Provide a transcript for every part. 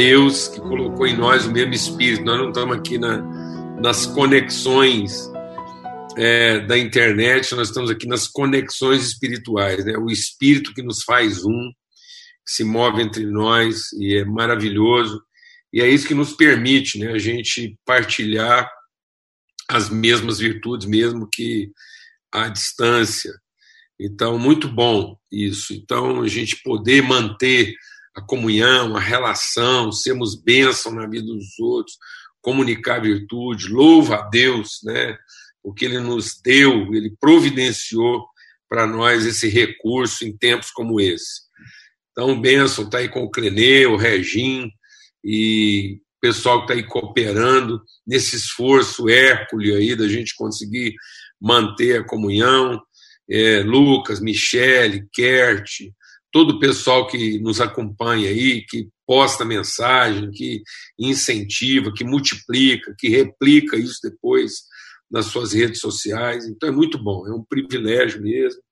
Deus que colocou em nós o mesmo Espírito. Nós não estamos aqui na, nas conexões é, da internet, nós estamos aqui nas conexões espirituais. Né? O Espírito que nos faz um, que se move entre nós e é maravilhoso. E é isso que nos permite né, a gente partilhar as mesmas virtudes, mesmo que à distância. Então, muito bom isso. Então, a gente poder manter a comunhão, a relação, sermos bênção na vida dos outros, comunicar virtude, louva a Deus, né? Porque Ele nos deu, Ele providenciou para nós esse recurso em tempos como esse. Então, bênção, está aí com o Clenê, o Regim e o pessoal que está aí cooperando nesse esforço hércules aí da gente conseguir manter a comunhão. É, Lucas, Michele, Kert, todo o pessoal que nos acompanha aí, que posta mensagem, que incentiva, que multiplica, que replica isso depois nas suas redes sociais. Então é muito bom, é um privilégio mesmo.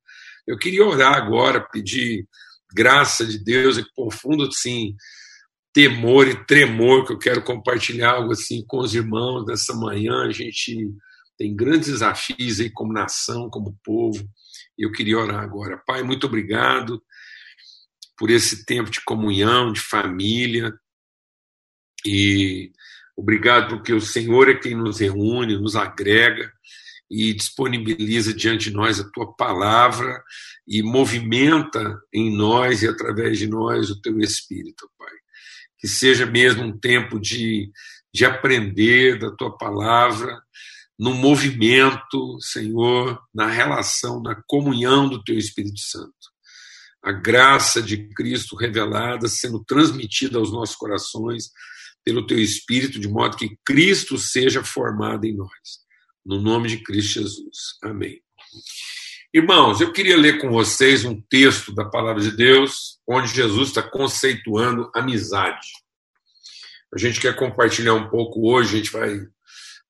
Eu queria orar agora, pedir graça de Deus e profundo assim temor e tremor que eu quero compartilhar algo assim com os irmãos nessa manhã. A gente tem grandes desafios aí como nação, como povo. Eu queria orar agora. Pai, muito obrigado por esse tempo de comunhão, de família. E obrigado porque o Senhor é quem nos reúne, nos agrega e disponibiliza diante de nós a tua palavra e movimenta em nós e através de nós o teu espírito, Pai. Que seja mesmo um tempo de, de aprender da tua palavra, no movimento, Senhor, na relação, na comunhão do teu Espírito Santo a graça de Cristo revelada sendo transmitida aos nossos corações pelo teu Espírito, de modo que Cristo seja formado em nós. No nome de Cristo Jesus. Amém. Irmãos, eu queria ler com vocês um texto da palavra de Deus, onde Jesus está conceituando amizade. A gente quer compartilhar um pouco hoje, a gente vai,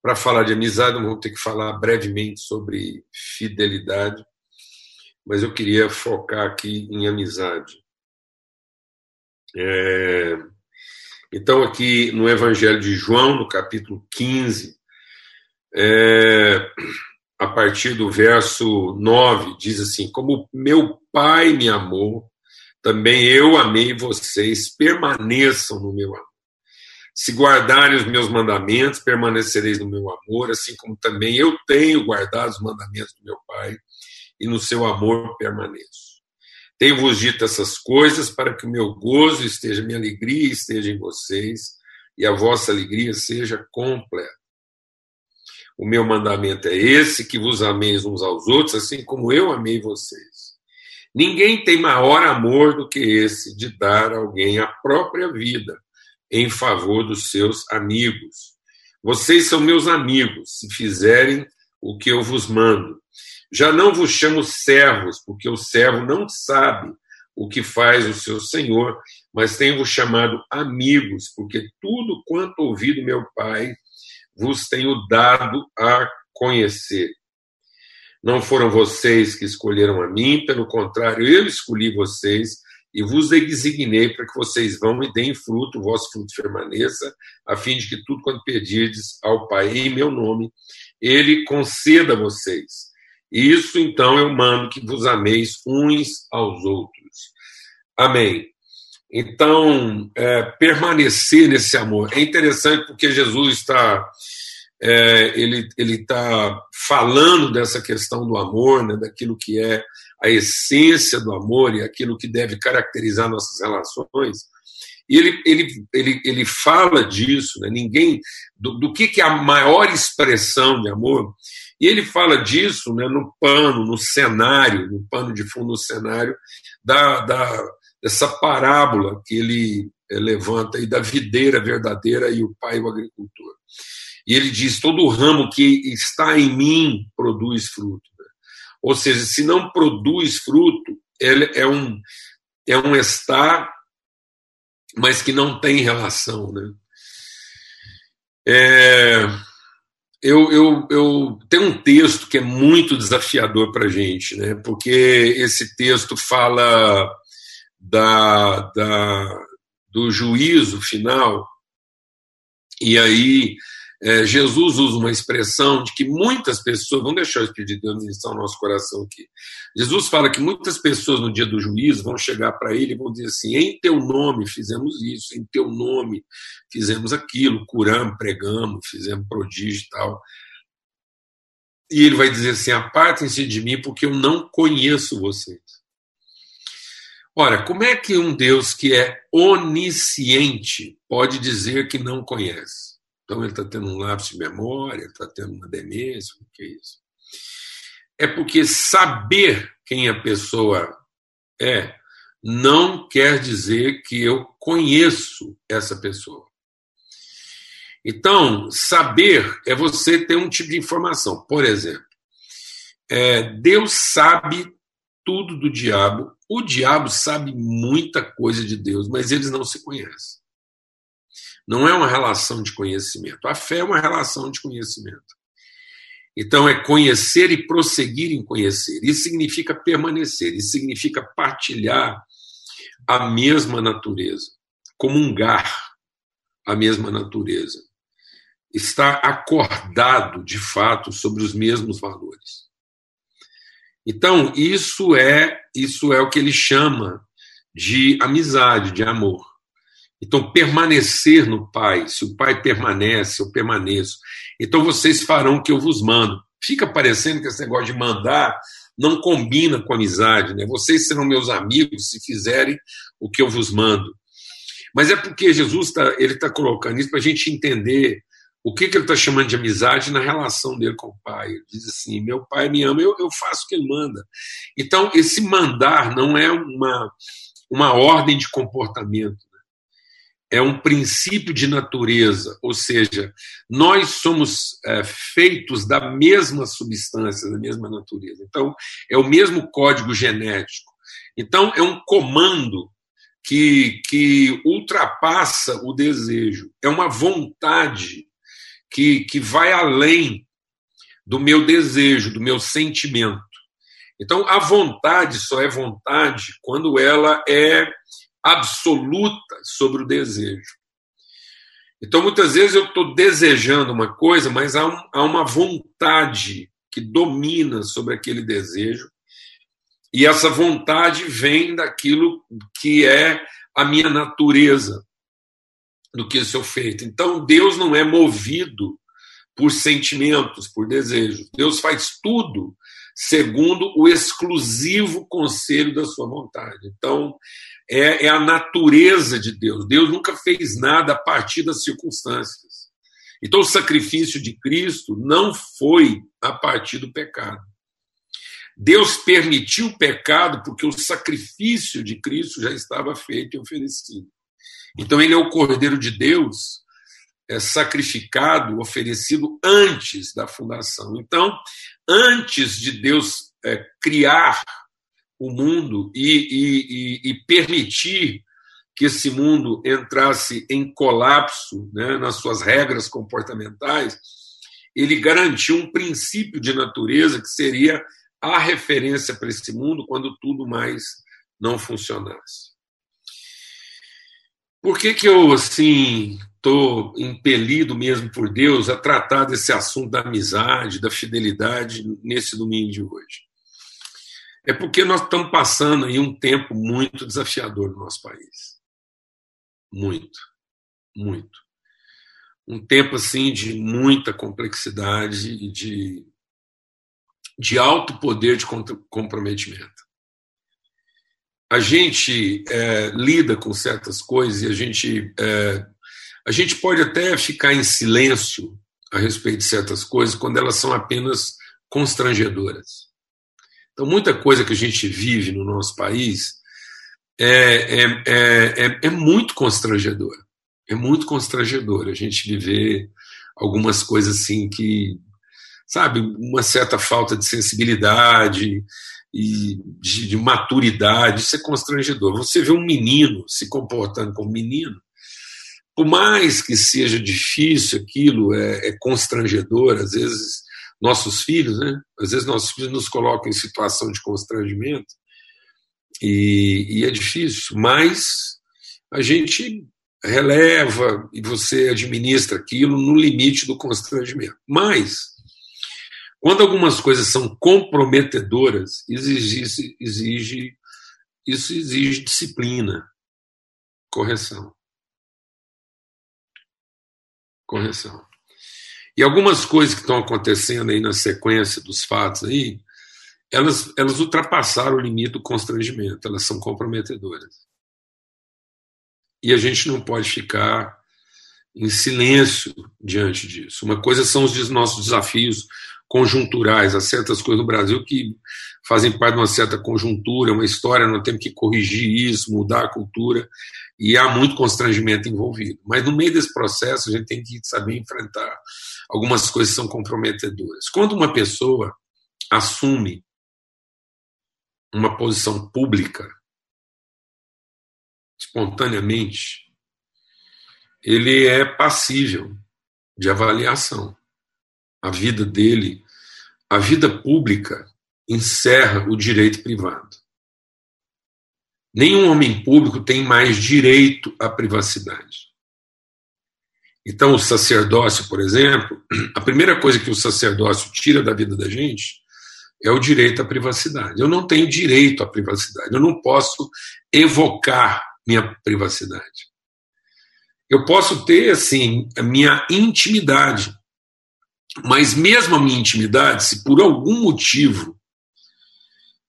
para falar de amizade, vamos ter que falar brevemente sobre fidelidade mas eu queria focar aqui em amizade. É... Então, aqui no Evangelho de João, no capítulo 15, é... a partir do verso 9, diz assim: Como meu Pai me amou, também eu amei vocês, permaneçam no meu amor. Se guardarem os meus mandamentos, permanecereis no meu amor, assim como também eu tenho guardado os mandamentos do meu Pai e no seu amor permaneço. Tenho-vos dito essas coisas para que o meu gozo esteja, minha alegria esteja em vocês e a vossa alegria seja completa. O meu mandamento é esse: que vos ameis uns aos outros, assim como eu amei vocês. Ninguém tem maior amor do que esse de dar a alguém a própria vida em favor dos seus amigos. Vocês são meus amigos se fizerem o que eu vos mando. Já não vos chamo servos, porque o servo não sabe o que faz o seu senhor, mas tenho-vos chamado amigos, porque tudo quanto ouvi do meu Pai vos tenho dado a conhecer. Não foram vocês que escolheram a mim, pelo contrário, eu escolhi vocês e vos designei para que vocês vão e deem fruto, o vosso fruto permaneça, a fim de que tudo quanto pedirdes ao Pai em meu nome, ele conceda a vocês. Isso então eu mando que vos ameis uns aos outros. Amém. Então, é, permanecer nesse amor. É interessante porque Jesus está. É, ele está falando dessa questão do amor, né, daquilo que é a essência do amor e aquilo que deve caracterizar nossas relações. E ele, ele, ele, ele fala disso, né, ninguém. Do, do que, que é a maior expressão de amor? E ele fala disso né, no pano, no cenário, no pano de fundo, no cenário da, da, dessa parábola que ele é, levanta aí da videira verdadeira e o pai o agricultor. E ele diz: todo ramo que está em mim produz fruto. Ou seja, se não produz fruto, ele é um, é um estar, mas que não tem relação. Né? É, eu, eu, eu tenho um texto que é muito desafiador para a gente, né? porque esse texto fala da, da, do juízo final, e aí é, Jesus usa uma expressão de que muitas pessoas, vamos deixar o Espírito de Deus ministrar o nosso coração aqui. Jesus fala que muitas pessoas no dia do juízo vão chegar para ele e vão dizer assim: em teu nome fizemos isso, em teu nome fizemos aquilo, curamos, pregamos, fizemos prodígio e tal. E ele vai dizer assim: apartem-se de mim, porque eu não conheço vocês. Ora, como é que um Deus que é onisciente pode dizer que não conhece? Então ele está tendo um lapso de memória, está tendo uma demência, o que é isso? É porque saber quem a pessoa é não quer dizer que eu conheço essa pessoa. Então, saber é você ter um tipo de informação. Por exemplo, é, Deus sabe tudo do diabo, o diabo sabe muita coisa de Deus, mas eles não se conhecem. Não é uma relação de conhecimento. A fé é uma relação de conhecimento. Então, é conhecer e prosseguir em conhecer. Isso significa permanecer, isso significa partilhar a mesma natureza, comungar a mesma natureza. Estar acordado, de fato, sobre os mesmos valores. Então, isso é, isso é o que ele chama de amizade, de amor. Então, permanecer no Pai, se o Pai permanece, eu permaneço. Então, vocês farão o que eu vos mando. Fica parecendo que esse negócio de mandar não combina com amizade, né? Vocês serão meus amigos se fizerem o que eu vos mando. Mas é porque Jesus está tá colocando isso para a gente entender o que, que ele está chamando de amizade na relação dele com o pai. Ele diz assim: meu pai me ama, eu, eu faço o que ele manda. Então, esse mandar não é uma, uma ordem de comportamento é um princípio de natureza, ou seja, nós somos é, feitos da mesma substância, da mesma natureza. Então, é o mesmo código genético. Então, é um comando que, que ultrapassa o desejo. É uma vontade que, que vai além do meu desejo, do meu sentimento. Então, a vontade só é vontade quando ela é absoluta sobre o desejo. Então, muitas vezes eu estou desejando uma coisa, mas há, um, há uma vontade que domina sobre aquele desejo, e essa vontade vem daquilo que é a minha natureza, do que sou feito. Então, Deus não é movido por sentimentos, por desejos. Deus faz tudo segundo o exclusivo conselho da sua vontade. Então, é, é a natureza de Deus. Deus nunca fez nada a partir das circunstâncias. Então, o sacrifício de Cristo não foi a partir do pecado. Deus permitiu o pecado porque o sacrifício de Cristo já estava feito e oferecido. Então, ele é o Cordeiro de Deus é, sacrificado, oferecido antes da fundação. Então, antes de Deus é, criar o mundo e, e, e, permitir que esse mundo entrasse em colapso né, nas suas regras comportamentais, ele garantiu um princípio de natureza que seria a referência para esse mundo quando tudo mais não funcionasse. Por que, que eu assim estou impelido mesmo por Deus a tratar desse assunto da amizade, da fidelidade nesse domingo de hoje? É porque nós estamos passando aí um tempo muito desafiador no nosso país. Muito, muito. Um tempo assim de muita complexidade e de, de alto poder de comprometimento. A gente é, lida com certas coisas e a gente, é, a gente pode até ficar em silêncio a respeito de certas coisas quando elas são apenas constrangedoras. Então, muita coisa que a gente vive no nosso país é, é, é, é muito constrangedora. É muito constrangedor a gente viver algumas coisas assim que, sabe, uma certa falta de sensibilidade e de, de maturidade, isso é constrangedor. Você vê um menino se comportando como menino, por mais que seja difícil aquilo, é, é constrangedor, às vezes nossos filhos, né? Às vezes nossos filhos nos colocam em situação de constrangimento e, e é difícil, mas a gente releva e você administra aquilo no limite do constrangimento. Mas, quando algumas coisas são comprometedoras, exige, exige, isso exige disciplina, correção. Correção. E algumas coisas que estão acontecendo aí na sequência dos fatos aí, elas, elas ultrapassaram o limite do constrangimento, elas são comprometedoras. E a gente não pode ficar em silêncio diante disso. Uma coisa são os nossos desafios conjunturais, há certas coisas no Brasil que fazem parte de uma certa conjuntura, uma história, nós temos que corrigir isso, mudar a cultura, e há muito constrangimento envolvido. Mas no meio desse processo, a gente tem que saber enfrentar algumas coisas são comprometedoras. Quando uma pessoa assume uma posição pública, espontaneamente, ele é passível de avaliação. A vida dele, a vida pública, encerra o direito privado. Nenhum homem público tem mais direito à privacidade. Então, o sacerdócio, por exemplo, a primeira coisa que o sacerdócio tira da vida da gente é o direito à privacidade. Eu não tenho direito à privacidade, eu não posso evocar minha privacidade. Eu posso ter, assim, a minha intimidade, mas mesmo a minha intimidade, se por algum motivo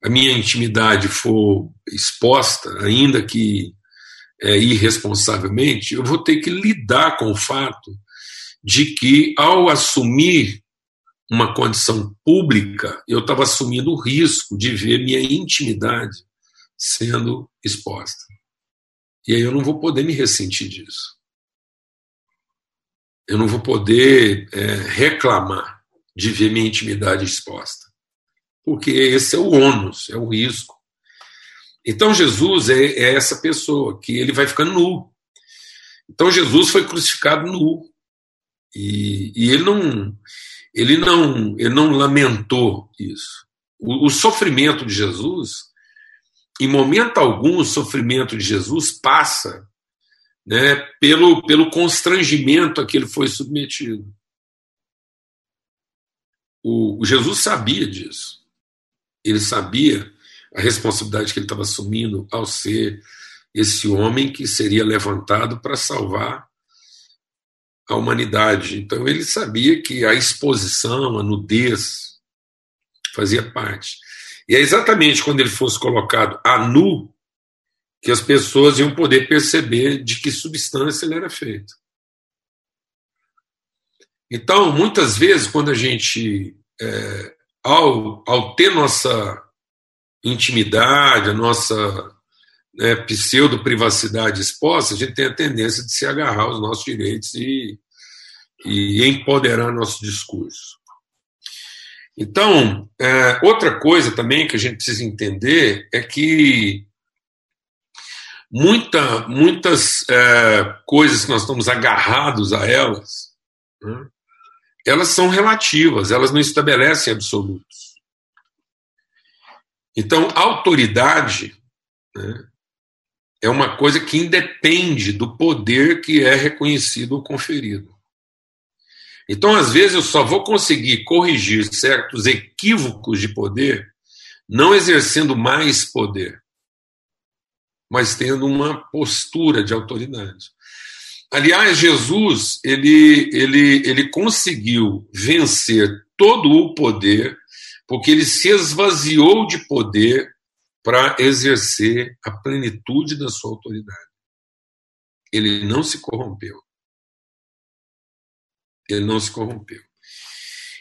a minha intimidade for exposta, ainda que é, irresponsavelmente, eu vou ter que lidar com o fato de que, ao assumir uma condição pública, eu estava assumindo o risco de ver minha intimidade sendo exposta. E aí eu não vou poder me ressentir disso. Eu não vou poder é, reclamar de ver minha intimidade exposta. Porque esse é o ônus, é o risco. Então Jesus é, é essa pessoa que ele vai ficando nu. Então Jesus foi crucificado nu. E, e ele não ele não ele não lamentou isso. O, o sofrimento de Jesus em momento algum, o sofrimento de Jesus passa né, pelo, pelo constrangimento a que ele foi submetido. O, o Jesus sabia disso. Ele sabia a responsabilidade que ele estava assumindo ao ser esse homem que seria levantado para salvar a humanidade. Então ele sabia que a exposição, a nudez, fazia parte. E é exatamente quando ele fosse colocado a nu que as pessoas iam poder perceber de que substância ele era feito. Então, muitas vezes, quando a gente, é, ao, ao ter nossa intimidade, a nossa né, pseudo-privacidade exposta, a gente tem a tendência de se agarrar aos nossos direitos e, e empoderar nosso discurso. Então, é, outra coisa também que a gente precisa entender é que muita, muitas é, coisas que nós estamos agarrados a elas, né, elas são relativas, elas não estabelecem absolutos. Então, autoridade né, é uma coisa que independe do poder que é reconhecido ou conferido. Então, às vezes, eu só vou conseguir corrigir certos equívocos de poder não exercendo mais poder, mas tendo uma postura de autoridade. Aliás, Jesus ele, ele, ele conseguiu vencer todo o poder, porque ele se esvaziou de poder para exercer a plenitude da sua autoridade. Ele não se corrompeu ele não se corrompeu.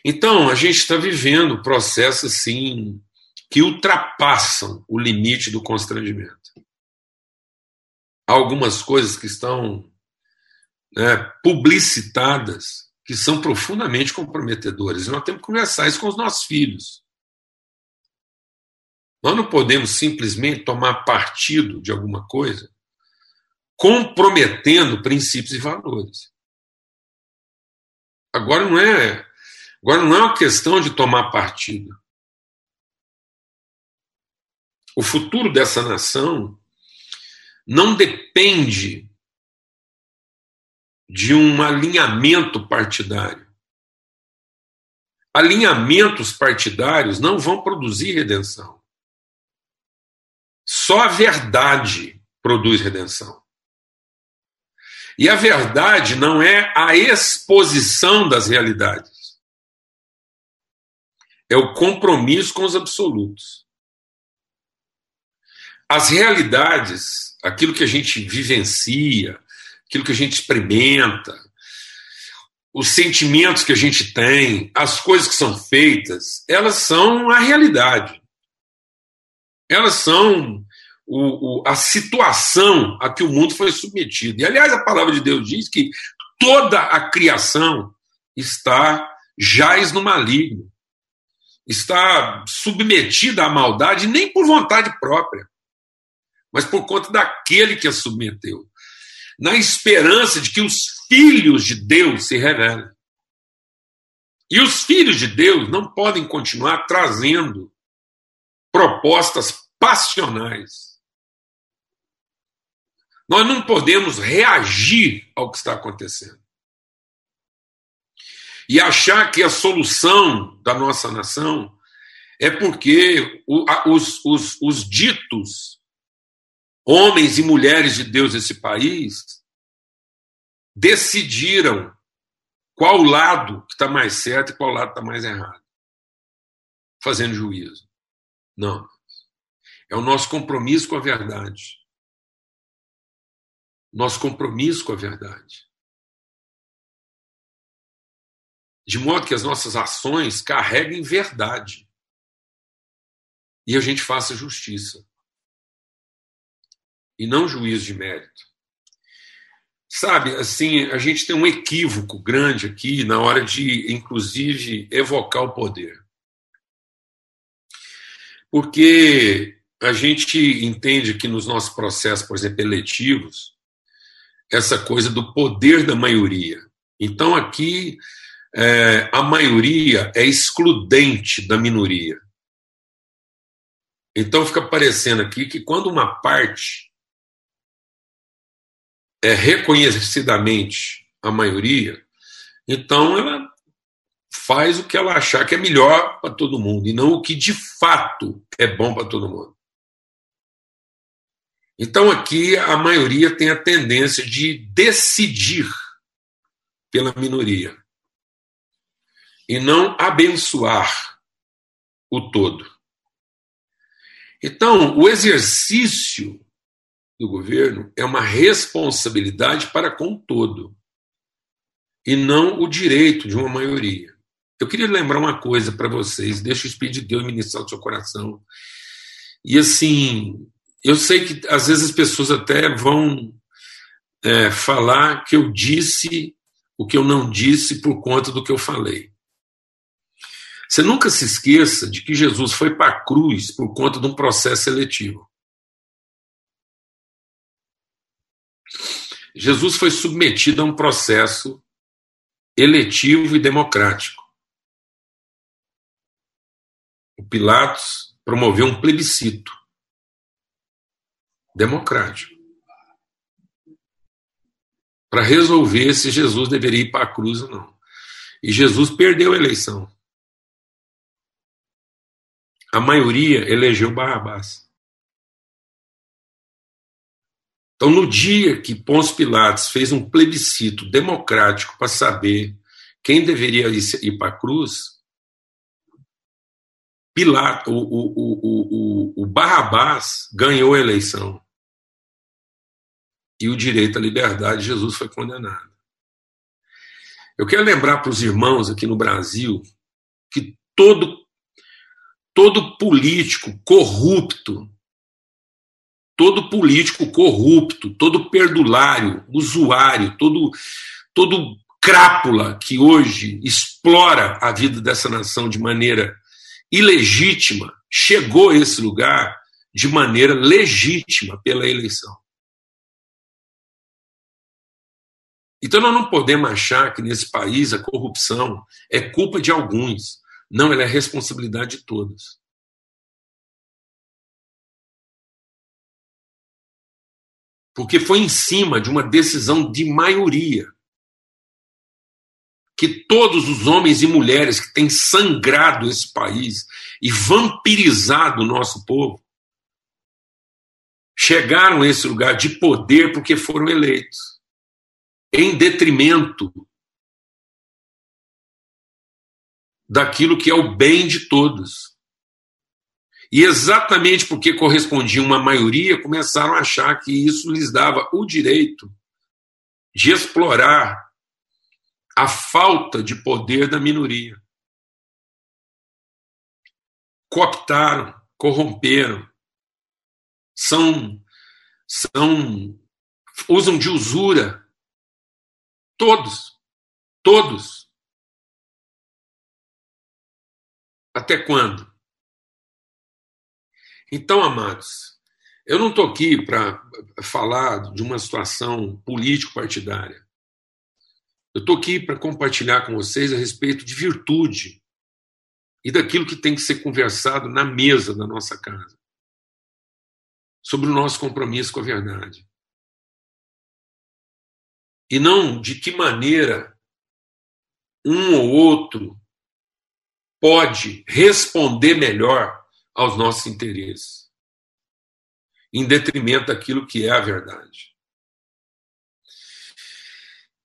Então, a gente está vivendo processos assim que ultrapassam o limite do constrangimento. Há algumas coisas que estão né, publicitadas que são profundamente comprometedoras. E nós temos que conversar isso com os nossos filhos. Nós não podemos simplesmente tomar partido de alguma coisa comprometendo princípios e valores. Agora não é, agora não é uma questão de tomar partido. O futuro dessa nação não depende de um alinhamento partidário. Alinhamentos partidários não vão produzir redenção. Só a verdade produz redenção. E a verdade não é a exposição das realidades. É o compromisso com os absolutos. As realidades, aquilo que a gente vivencia, aquilo que a gente experimenta, os sentimentos que a gente tem, as coisas que são feitas, elas são a realidade. Elas são o, o, a situação a que o mundo foi submetido. E, aliás, a palavra de Deus diz que toda a criação está jaz no maligno, está submetida à maldade, nem por vontade própria, mas por conta daquele que a submeteu, na esperança de que os filhos de Deus se revelem. E os filhos de Deus não podem continuar trazendo propostas passionais nós não podemos reagir ao que está acontecendo. E achar que a solução da nossa nação é porque os, os, os ditos homens e mulheres de Deus desse país decidiram qual lado que está mais certo e qual lado está mais errado, fazendo juízo. Não. É o nosso compromisso com a verdade nosso compromisso com a verdade. De modo que as nossas ações carreguem verdade e a gente faça justiça e não juízo de mérito. Sabe, assim, a gente tem um equívoco grande aqui na hora de, inclusive, evocar o poder. Porque a gente entende que nos nossos processos, por exemplo, eletivos, essa coisa do poder da maioria. Então, aqui, é, a maioria é excludente da minoria. Então, fica parecendo aqui que quando uma parte é reconhecidamente a maioria, então ela faz o que ela achar que é melhor para todo mundo e não o que de fato é bom para todo mundo. Então, aqui, a maioria tem a tendência de decidir pela minoria e não abençoar o todo. Então, o exercício do governo é uma responsabilidade para com todo e não o direito de uma maioria. Eu queria lembrar uma coisa para vocês, deixa o Espírito de Deus ministrar o seu coração. E assim, eu sei que às vezes as pessoas até vão é, falar que eu disse o que eu não disse por conta do que eu falei. Você nunca se esqueça de que Jesus foi para a cruz por conta de um processo seletivo. Jesus foi submetido a um processo eletivo e democrático. O Pilatos promoveu um plebiscito democrático para resolver se Jesus deveria ir para a cruz ou não. E Jesus perdeu a eleição. A maioria elegeu Barrabás. Então, no dia que Pôncio Pilatos fez um plebiscito democrático para saber quem deveria ir para a cruz, Pilato, o, o, o, o, Barrabás ganhou a eleição e o direito à liberdade, Jesus foi condenado. Eu quero lembrar para os irmãos aqui no Brasil que todo, todo político corrupto, todo político corrupto, todo perdulário, usuário, todo, todo crápula que hoje explora a vida dessa nação de maneira ilegítima, chegou a esse lugar de maneira legítima pela eleição. Então nós não podemos achar que nesse país a corrupção é culpa de alguns. Não, ela é responsabilidade de todos. Porque foi em cima de uma decisão de maioria que todos os homens e mulheres que têm sangrado esse país e vampirizado o nosso povo chegaram a esse lugar de poder porque foram eleitos, em detrimento daquilo que é o bem de todos. E exatamente porque correspondiam uma maioria, começaram a achar que isso lhes dava o direito de explorar a falta de poder da minoria. Cooptaram, corromperam, são, são usam de usura. Todos, todos. Até quando? Então, amados, eu não estou aqui para falar de uma situação político-partidária. Eu estou aqui para compartilhar com vocês a respeito de virtude e daquilo que tem que ser conversado na mesa da nossa casa, sobre o nosso compromisso com a verdade. E não de que maneira um ou outro pode responder melhor aos nossos interesses, em detrimento daquilo que é a verdade.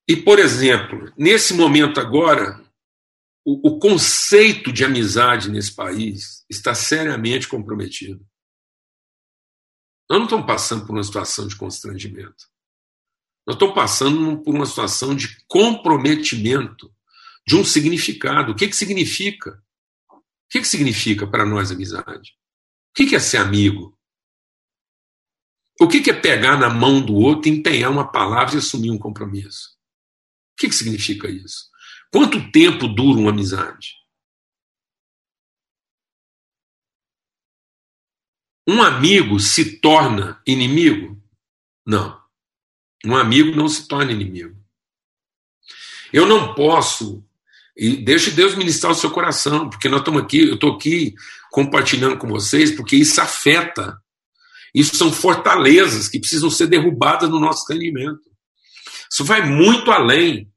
E, por exemplo, nesse momento agora, o, o conceito de amizade nesse país está seriamente comprometido. Nós não estamos passando por uma situação de constrangimento. Nós estamos passando por uma situação de comprometimento de um significado. O que, que significa? Que, que significa para nós amizade? O que, que é ser amigo? O que, que é pegar na mão do outro, empenhar uma palavra e assumir um compromisso? O que, que significa isso? Quanto tempo dura uma amizade? Um amigo se torna inimigo? Não. Um amigo não se torna inimigo. Eu não posso. E deixe Deus ministrar o seu coração, porque nós estamos aqui, eu estou aqui compartilhando com vocês, porque isso afeta. Isso são fortalezas que precisam ser derrubadas no nosso entendimento. Isso vai muito além.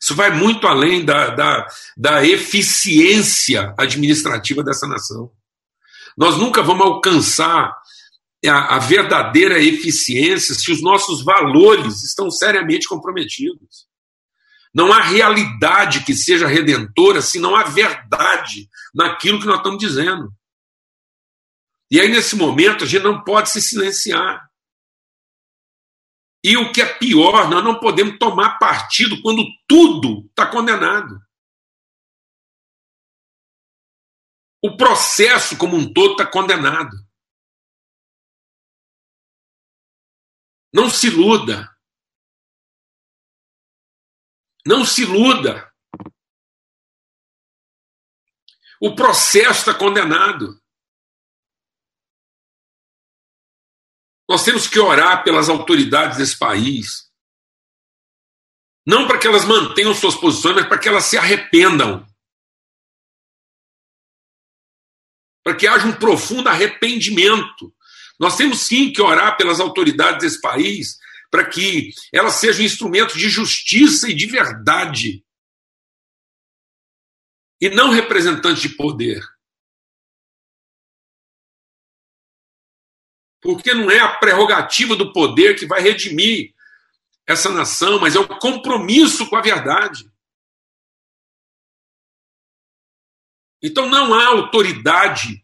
Isso vai muito além da, da, da eficiência administrativa dessa nação. Nós nunca vamos alcançar a, a, verdadeira eficiência se os nossos valores estão seriamente comprometidos. Não há realidade que seja redentora se não há verdade naquilo que nós estamos dizendo. E aí, nesse momento, a gente não pode se silenciar. E o que é pior, nós não podemos tomar partido quando tudo está condenado. O processo como um todo está condenado. Não se iluda. Não se iluda. O processo está condenado. Nós temos que orar pelas autoridades desse país. Não para que elas mantenham suas posições, mas para que elas se arrependam. Para que haja um profundo arrependimento. Nós temos sim que orar pelas autoridades desse país para que elas sejam instrumentos de justiça e de verdade. E não representantes de poder. porque não é a prerrogativa do poder que vai redimir essa nação, mas é o compromisso com a verdade. Então não há autoridade,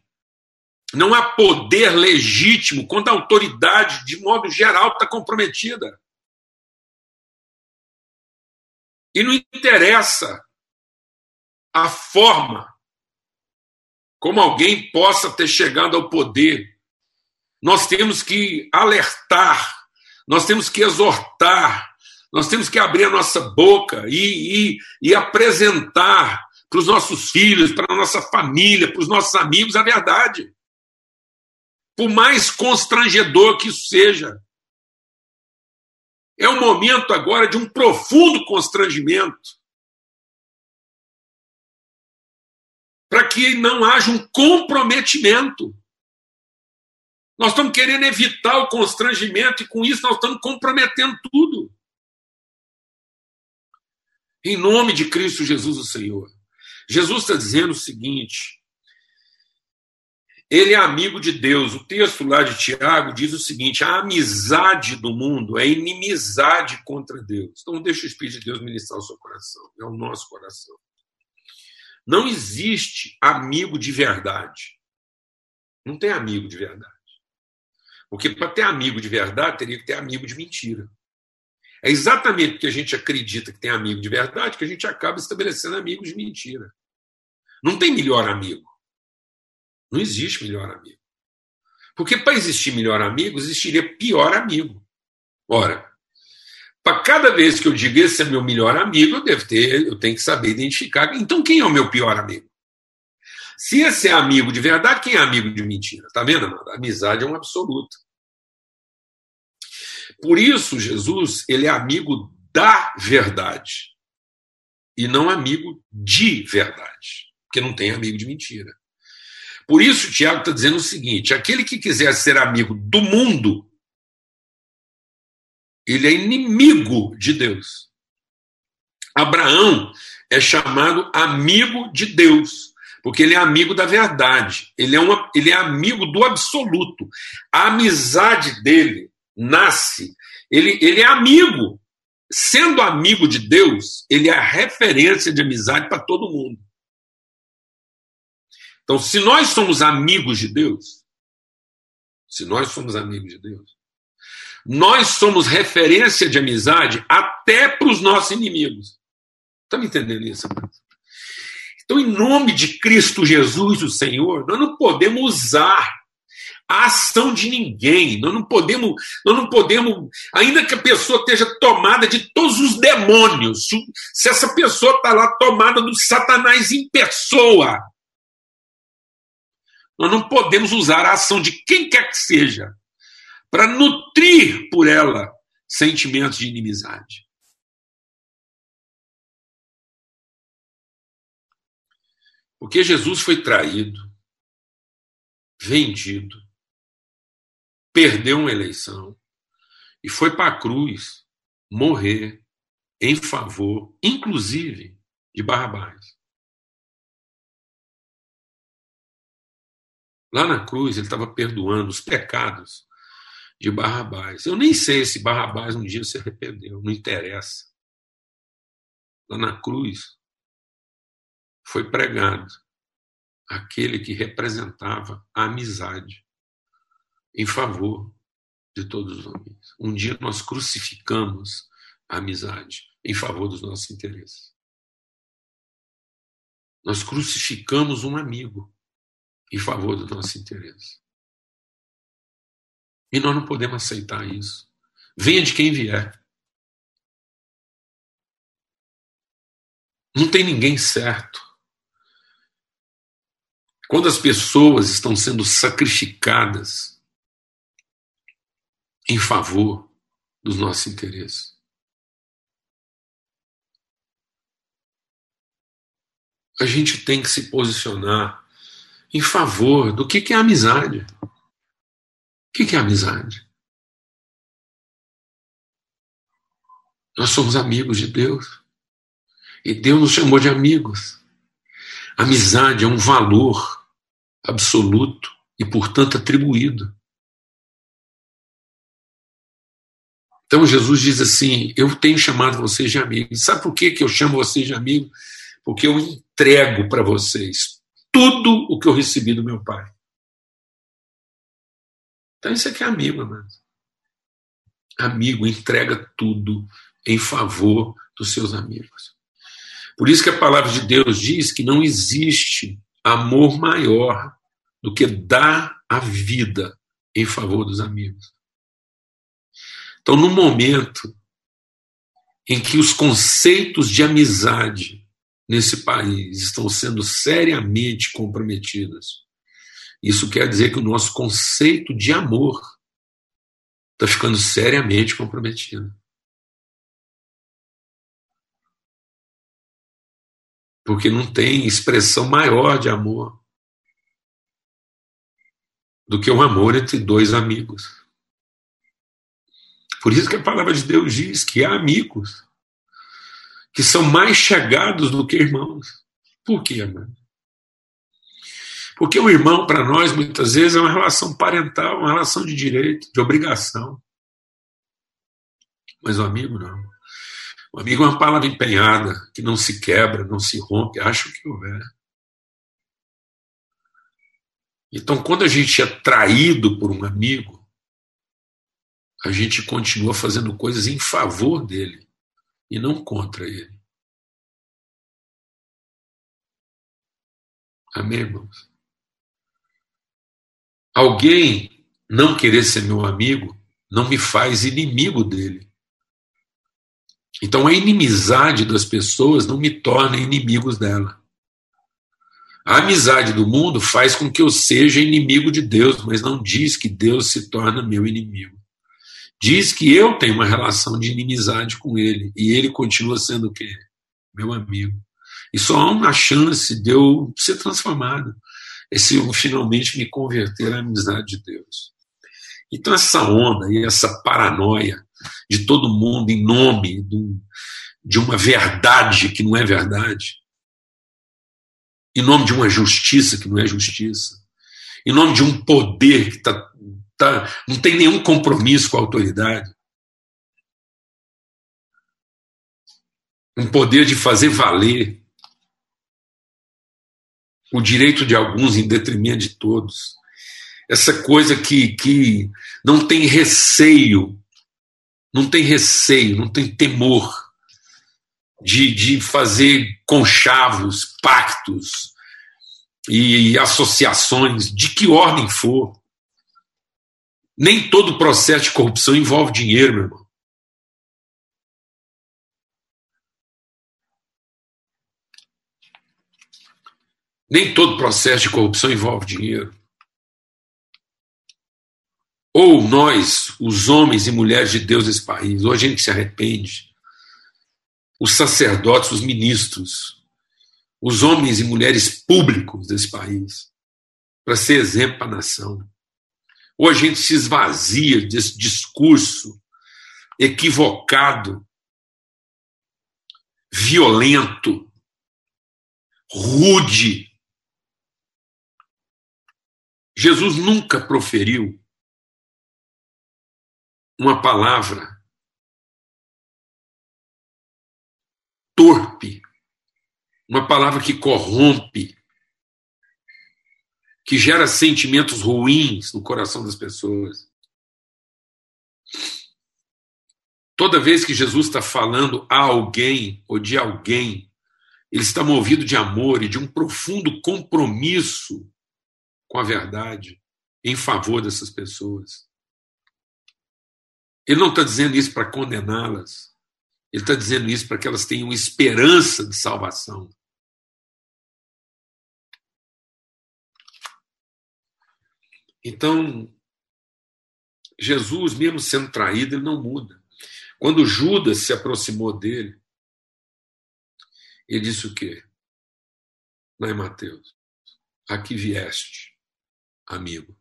não há poder legítimo quando a autoridade, de modo geral, está comprometida. E não interessa a forma como alguém possa ter chegado ao poder nós temos que alertar, nós temos que exortar, nós temos que abrir a nossa boca e, e, e apresentar para os nossos filhos, para a nossa família, para os nossos amigos a verdade. Por mais constrangedor que isso seja. É o momento agora de um profundo constrangimento. Para que não haja um comprometimento Nós estamos querendo evitar o constrangimento e com isso nós estamos comprometendo tudo. Em nome de Cristo Jesus, o Senhor. Jesus está dizendo o seguinte: ele é amigo de Deus. O texto lá de Tiago diz o seguinte: a amizade do mundo é inimizade contra Deus. Então, deixa o Espírito de Deus ministrar o seu coração, é o nosso coração. Não existe amigo de verdade. Não tem amigo de verdade. Porque para ter amigo de verdade, teria que ter amigo de mentira. É exatamente porque a gente acredita que tem amigo de verdade que a gente acaba estabelecendo amigos de mentira. Não tem melhor amigo. Não existe melhor amigo. Porque para existir melhor amigo, existiria pior amigo. Ora, para cada vez que eu digo esse é meu melhor amigo, eu devo ter, eu tenho que saber identificar. Então, quem é o meu pior amigo? Se esse é amigo de verdade, quem é amigo de mentira? Tá vendo, amado? A amizade é um absoluto. Por isso, Jesus, ele é amigo da verdade e não amigo de verdade, porque não tem amigo de mentira. Por isso, o Tiago está dizendo o seguinte: aquele que quiser ser amigo do mundo, ele é inimigo de Deus. Abraão é chamado amigo de Deus, porque ele é amigo da verdade, ele é, uma, ele é amigo do absoluto. A amizade dele nasce, ele, ele é amigo. Sendo amigo de Deus, ele é a referência de amizade para todo mundo. Então, se nós somos amigos de Deus, se nós somos amigos de Deus, nós somos referência de amizade até para os nossos inimigos. Está me entendendo isso? Então, em nome de Cristo Jesus, o Senhor, nós não podemos usar a ação de ninguém. Nós não podemos, nós não podemos, ainda que a pessoa esteja tomada de todos os demônios, se essa pessoa está lá tomada do Satanás em pessoa, nós não podemos usar a ação de quem quer que seja para nutrir por ela sentimentos de inimizade. Porque Jesus foi traído, vendido, perdeu uma eleição e foi para a cruz morrer em favor, inclusive, de Barrabás. Lá na cruz, ele estava perdoando os pecados de Barrabás. Eu nem sei se Barrabás um dia se arrependeu, não interessa. Lá na cruz foi pregado aquele que representava a amizade em favor de todos os homens. Um dia nós crucificamos a amizade em favor dos nossos interesses. Nós crucificamos um amigo em favor do nosso interesse. E nós não podemos aceitar isso. Venha de quem vier. Não tem ninguém certo. Quando as pessoas estão sendo sacrificadas em favor dos nossos interesses. A gente tem que se posicionar em favor do que é amizade. O que é amizade? Nós somos amigos de Deus. E Deus nos chamou de amigos. Amizade é um valor absoluto e, portanto, atribuído. Então Jesus diz assim: Eu tenho chamado vocês de amigos. Sabe por que, que eu chamo vocês de amigos? Porque eu entrego para vocês tudo o que eu recebi do meu Pai. Então isso aqui é amigo, amado. Amigo entrega tudo em favor dos seus amigos. Por isso que a palavra de Deus diz que não existe amor maior do que dar a vida em favor dos amigos. Então, no momento em que os conceitos de amizade nesse país estão sendo seriamente comprometidos, isso quer dizer que o nosso conceito de amor está ficando seriamente comprometido. Porque não tem expressão maior de amor do que o amor entre dois amigos. Por isso que a palavra de Deus diz que há amigos que são mais chegados do que irmãos. Por quê, amado? Porque o irmão, para nós, muitas vezes, é uma relação parental, uma relação de direito, de obrigação. Mas o amigo não. O amigo é uma palavra empenhada, que não se quebra, não se rompe, acho que houver. Então, quando a gente é traído por um amigo, a gente continua fazendo coisas em favor dele e não contra ele. Amém, irmãos? Alguém não querer ser meu amigo não me faz inimigo dele. Então a inimizade das pessoas não me torna inimigos dela. A amizade do mundo faz com que eu seja inimigo de Deus, mas não diz que Deus se torna meu inimigo. Diz que eu tenho uma relação de inimizade com ele e ele continua sendo o quê? Meu amigo. E só há uma chance de eu ser transformado, é se eu finalmente me converter à amizade de Deus. Então essa onda e essa paranoia de todo mundo em nome de uma verdade que não é verdade, em nome de uma justiça que não é justiça, em nome de um poder que tá, tá, não tem nenhum compromisso com a autoridade, um poder de fazer valer o direito de alguns em detrimento de todos. Essa coisa que, que não tem receio, não tem receio, não tem temor de, de fazer conchavos, pactos e associações, de que ordem for. Nem todo processo de corrupção envolve dinheiro, meu irmão. Nem todo processo de corrupção envolve dinheiro. Ou nós, os homens e mulheres de Deus desse país, ou a gente se arrepende, os sacerdotes, os ministros, os homens e mulheres públicos desse país, para ser exemplo para a nação. Ou a gente se esvazia desse discurso equivocado, violento, rude. Jesus nunca proferiu uma palavra torpe, uma palavra que corrompe, que gera sentimentos ruins no coração das pessoas. Toda vez que Jesus está falando a alguém ou de alguém, ele está movido de amor e de um profundo compromisso com a verdade em favor dessas pessoas. Ele não está dizendo isso para condená-las. Ele está dizendo isso para que elas tenham esperança de salvação. Então, Jesus, mesmo sendo traído, ele não muda. Quando Judas se aproximou dele, ele disse o quê? Lá em Mateus: Aqui vieste, amigo.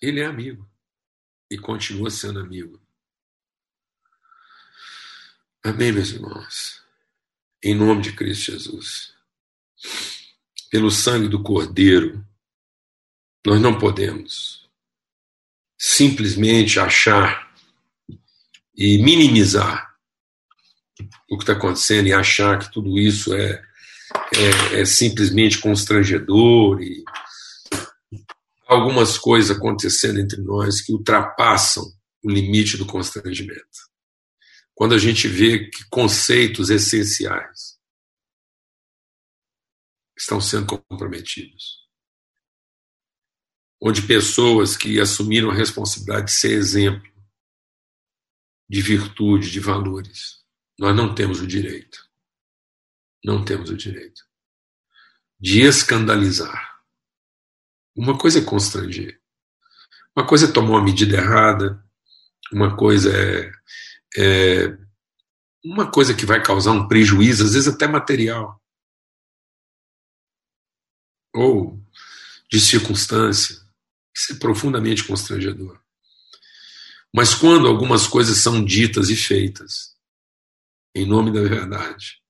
Ele é amigo e continua sendo amigo. Amém, meus irmãos? Em nome de Cristo Jesus. Pelo sangue do Cordeiro, nós não podemos simplesmente achar e minimizar o que está acontecendo e achar que tudo isso é, é, é simplesmente constrangedor e algumas coisas acontecendo entre nós que ultrapassam o limite do constrangimento. Quando a gente vê que conceitos essenciais estão sendo comprometidos. Onde pessoas que assumiram a responsabilidade de ser exemplo de virtude, de valores, nós não temos o direito, não temos o direito de escandalizar. Uma coisa é constranger, uma coisa é tomar uma medida errada, uma coisa é é, uma coisa que vai causar um prejuízo, às vezes até material. Ou de circunstância, isso é profundamente constrangedor. Mas quando algumas coisas são ditas e feitas em nome da verdade,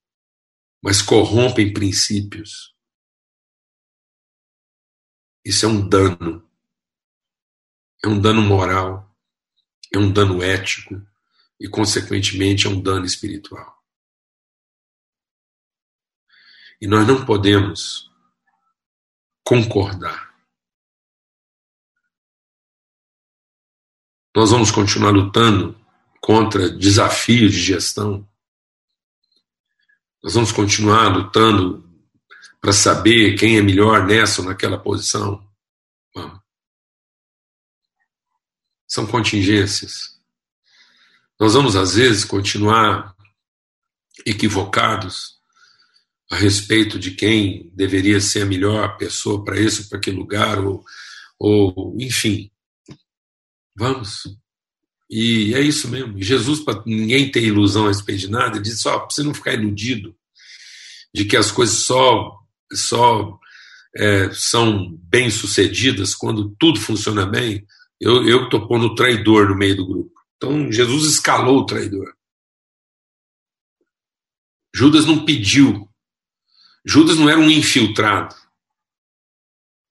mas corrompem princípios, isso é um dano. É um dano moral, é um dano ético e, consequentemente, é um dano espiritual. E nós não podemos concordar. Nós vamos continuar lutando contra desafios de gestão. Nós vamos continuar lutando para saber quem é melhor nessa ou naquela posição. Vamos. São contingências. Nós vamos, às vezes, continuar equivocados a respeito de quem deveria ser a melhor pessoa para esse para aquele lugar, ou, ou enfim. Vamos. E é isso mesmo. Jesus, para ninguém ter ilusão a respeito de nada, diz só para você não ficar iludido de que as coisas só, só é, são bem sucedidas quando tudo funciona bem. Eu estou pondo o traidor no meio do grupo. Então, Jesus escalou o traidor. Judas não pediu Judas não era um infiltrado.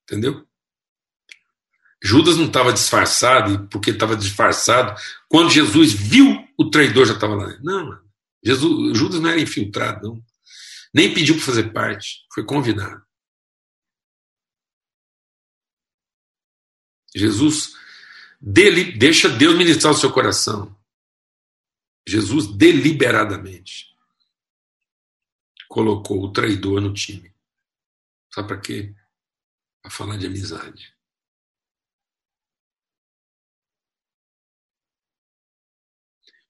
Entendeu? Judas não estava disfarçado, e porque estava disfarçado, quando Jesus viu, o traidor já estava lá. Não, Jesus, Judas não era infiltrado, não. Nem pediu para fazer parte, foi convidado. Jesus dele, deixa Deus ministrar o seu coração. Jesus deliberadamente colocou o traidor no time. Sabe para quê? Para falar de amizade.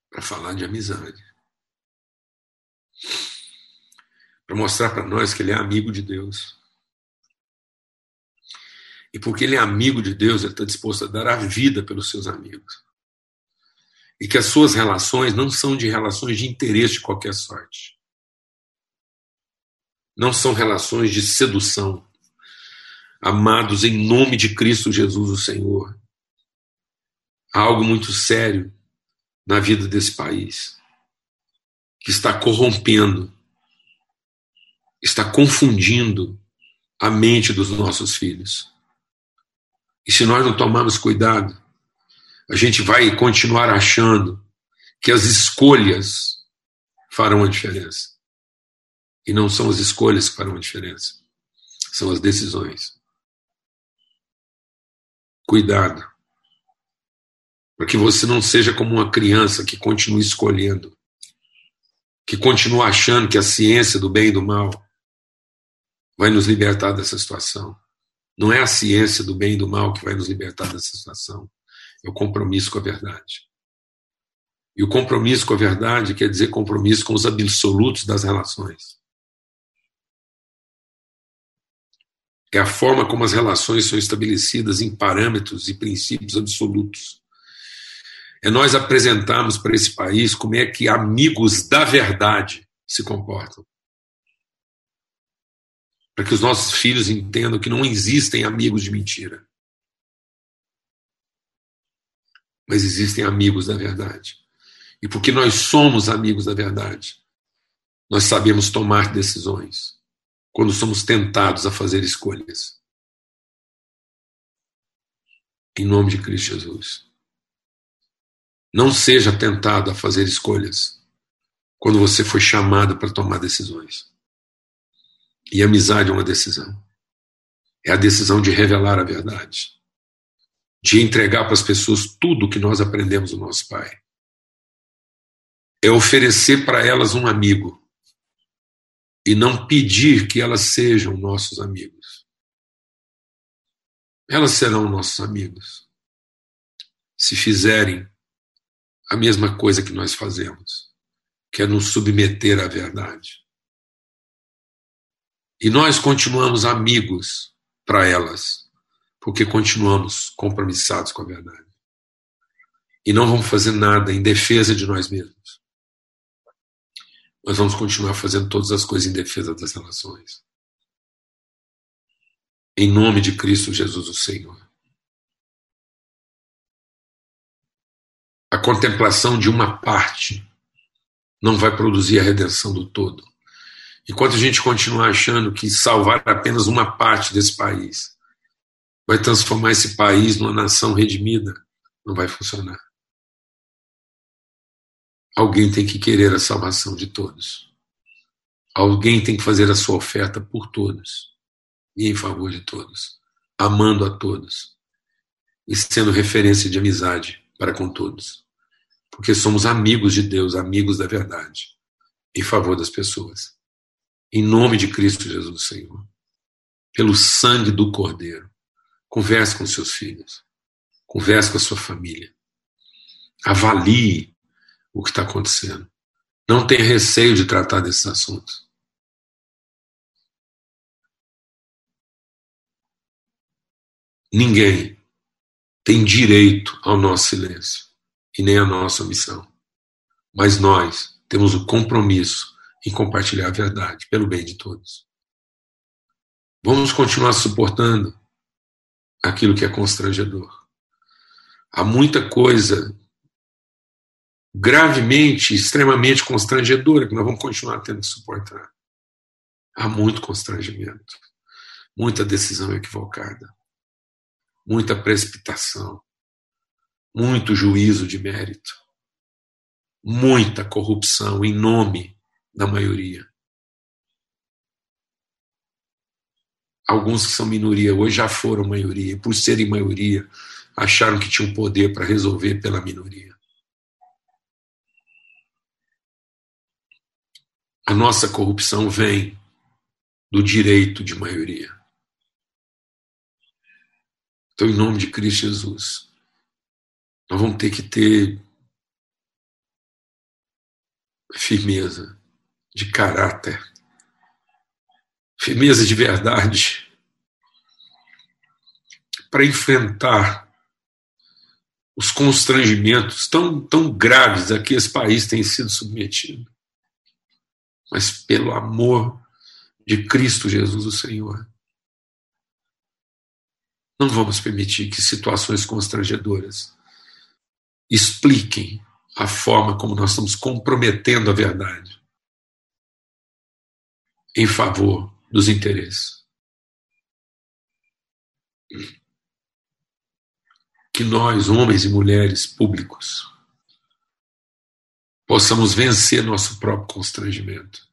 Para falar de amizade. Para mostrar para nós que ele é amigo de Deus. E porque ele é amigo de Deus, ele está disposto a dar a vida pelos seus amigos. E que as suas relações não são de relações de interesse de qualquer sorte não são relações de sedução. Amados, em nome de Cristo Jesus, o Senhor, há algo muito sério na vida desse país que está corrompendo, está confundindo a mente dos nossos filhos. E se nós não tomarmos cuidado, a gente vai continuar achando que as escolhas farão a diferença. E não são as escolhas que farão a diferença, são as decisões. Cuidado, para que você não seja como uma criança que continua escolhendo, que continua achando que a ciência do bem e do mal vai nos libertar dessa situação. Não é a ciência do bem e do mal que vai nos libertar dessa situação, é o compromisso com a verdade. E o compromisso com a verdade quer dizer compromisso com os absolutos das relações. É a forma como as relações são estabelecidas em parâmetros e princípios absolutos. É nós apresentarmos para esse país como é que amigos da verdade se comportam. Para que os nossos filhos entendam que não existem amigos de mentira. Mas existem amigos da verdade. E porque nós somos amigos da verdade, nós sabemos tomar decisões quando somos tentados a fazer escolhas. Em nome de Cristo Jesus. Não seja tentado a fazer escolhas quando você foi chamado para tomar decisões. E amizade é uma decisão. É a decisão de revelar a verdade, de entregar para as pessoas tudo o que nós aprendemos do nosso Pai. É oferecer para elas um amigo e não pedir que elas sejam nossos amigos. Elas serão nossos amigos se fizerem a mesma coisa que nós fazemos, que é nos submeter à verdade. E nós continuamos amigos para elas, porque continuamos compromissados com a verdade. E não vamos fazer nada em defesa de nós mesmos nós vamos continuar fazendo todas as coisas em defesa das relações. Em nome de Cristo Jesus, o Senhor. A contemplação de uma parte não vai produzir a redenção do todo. Enquanto a gente continuar achando que salvar apenas uma parte desse país vai transformar esse país numa nação redimida, não vai funcionar. Alguém tem que querer a salvação de todos. Alguém tem que fazer a sua oferta por todos e em favor de todos, amando a todos e sendo referência de amizade para com todos. Porque somos amigos de Deus, amigos da verdade, em favor das pessoas. Em nome de Cristo Jesus, Senhor. Pelo sangue do Cordeiro. Converse com seus filhos. Converse com a sua família. Avalie o que está acontecendo. Não tenha receio de tratar desses assuntos. Ninguém tem direito ao nosso silêncio e nem à nossa missão. Mas nós temos o compromisso em compartilhar a verdade pelo bem de todos. Vamos continuar suportando aquilo que é constrangedor. Há muita coisa gravemente, extremamente constrangedora que nós vamos continuar tendo que suportar. Há muito constrangimento, muita decisão equivocada, muita precipitação, muito juízo de mérito, muita corrupção em nome da maioria. Alguns que são minoria hoje já foram maioria, e por serem maioria, acharam que tinham poder para resolver pela minoria. A nossa corrupção vem do direito de maioria. Então, em nome de Cristo Jesus, nós vamos ter que ter firmeza de caráter, firmeza de verdade para enfrentar os constrangimentos tão, tão graves a que esse país tem sido submetido. Mas pelo amor de Cristo Jesus, o Senhor, não vamos permitir que situações constrangedoras expliquem a forma como nós estamos comprometendo a verdade em favor dos interesses. Que nós, homens e mulheres públicos, possamos vencer nosso próprio constrangimento,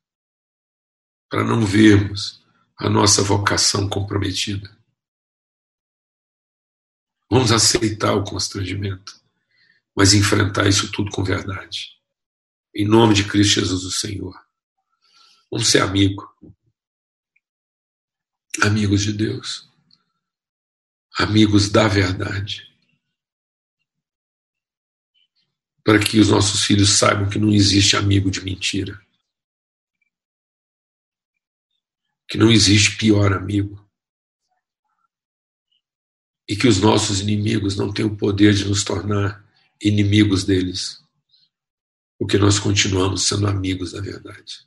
para não vermos a nossa vocação comprometida. Vamos aceitar o constrangimento, mas enfrentar isso tudo com verdade. Em nome de Cristo Jesus, o Senhor. Vamos ser amigos. Amigos de Deus. Amigos da verdade. Para que os nossos filhos saibam que não existe amigo de mentira. Que não existe pior amigo. E que os nossos inimigos não têm o poder de nos tornar inimigos deles. Porque nós continuamos sendo amigos da verdade.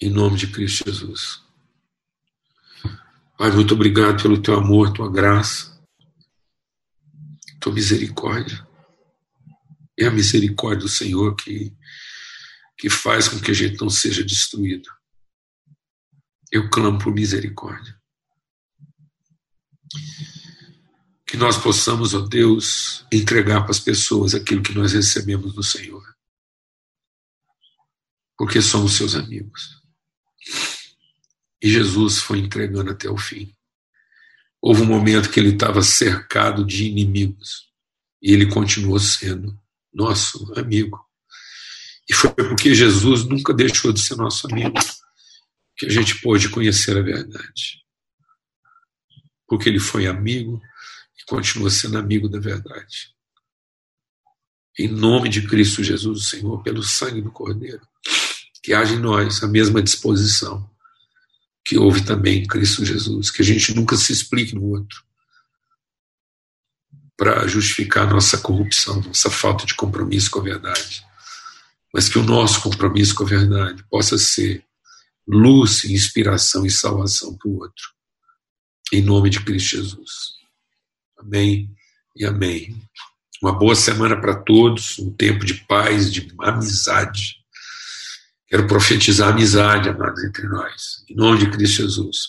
Em nome de Cristo Jesus. Pai, muito obrigado pelo teu amor, tua graça, tua misericórdia. É a misericórdia do Senhor que, que faz com que a gente não seja destruído. Eu clamo por misericórdia. Que nós possamos, ó Deus, entregar para as pessoas aquilo que nós recebemos do Senhor. Porque somos seus amigos. E Jesus foi entregando até o fim. Houve um momento que ele estava cercado de inimigos e ele continuou sendo nosso amigo. E foi porque Jesus nunca deixou de ser nosso amigo que a gente pôde conhecer a verdade. Porque ele foi amigo e continua sendo amigo da verdade. Em nome de Cristo Jesus, Senhor, pelo sangue do Cordeiro, que haja em nós a mesma disposição que houve também em Cristo Jesus, que a gente nunca se explique no outro para justificar nossa corrupção, nossa falta de compromisso com a verdade, mas que o nosso compromisso com a verdade possa ser luz, inspiração e salvação para o outro, em nome de Cristo Jesus. Amém e amém. Uma boa semana para todos, um tempo de paz, de amizade Quero profetizar amizade, amados, entre nós, em nome de Cristo Jesus.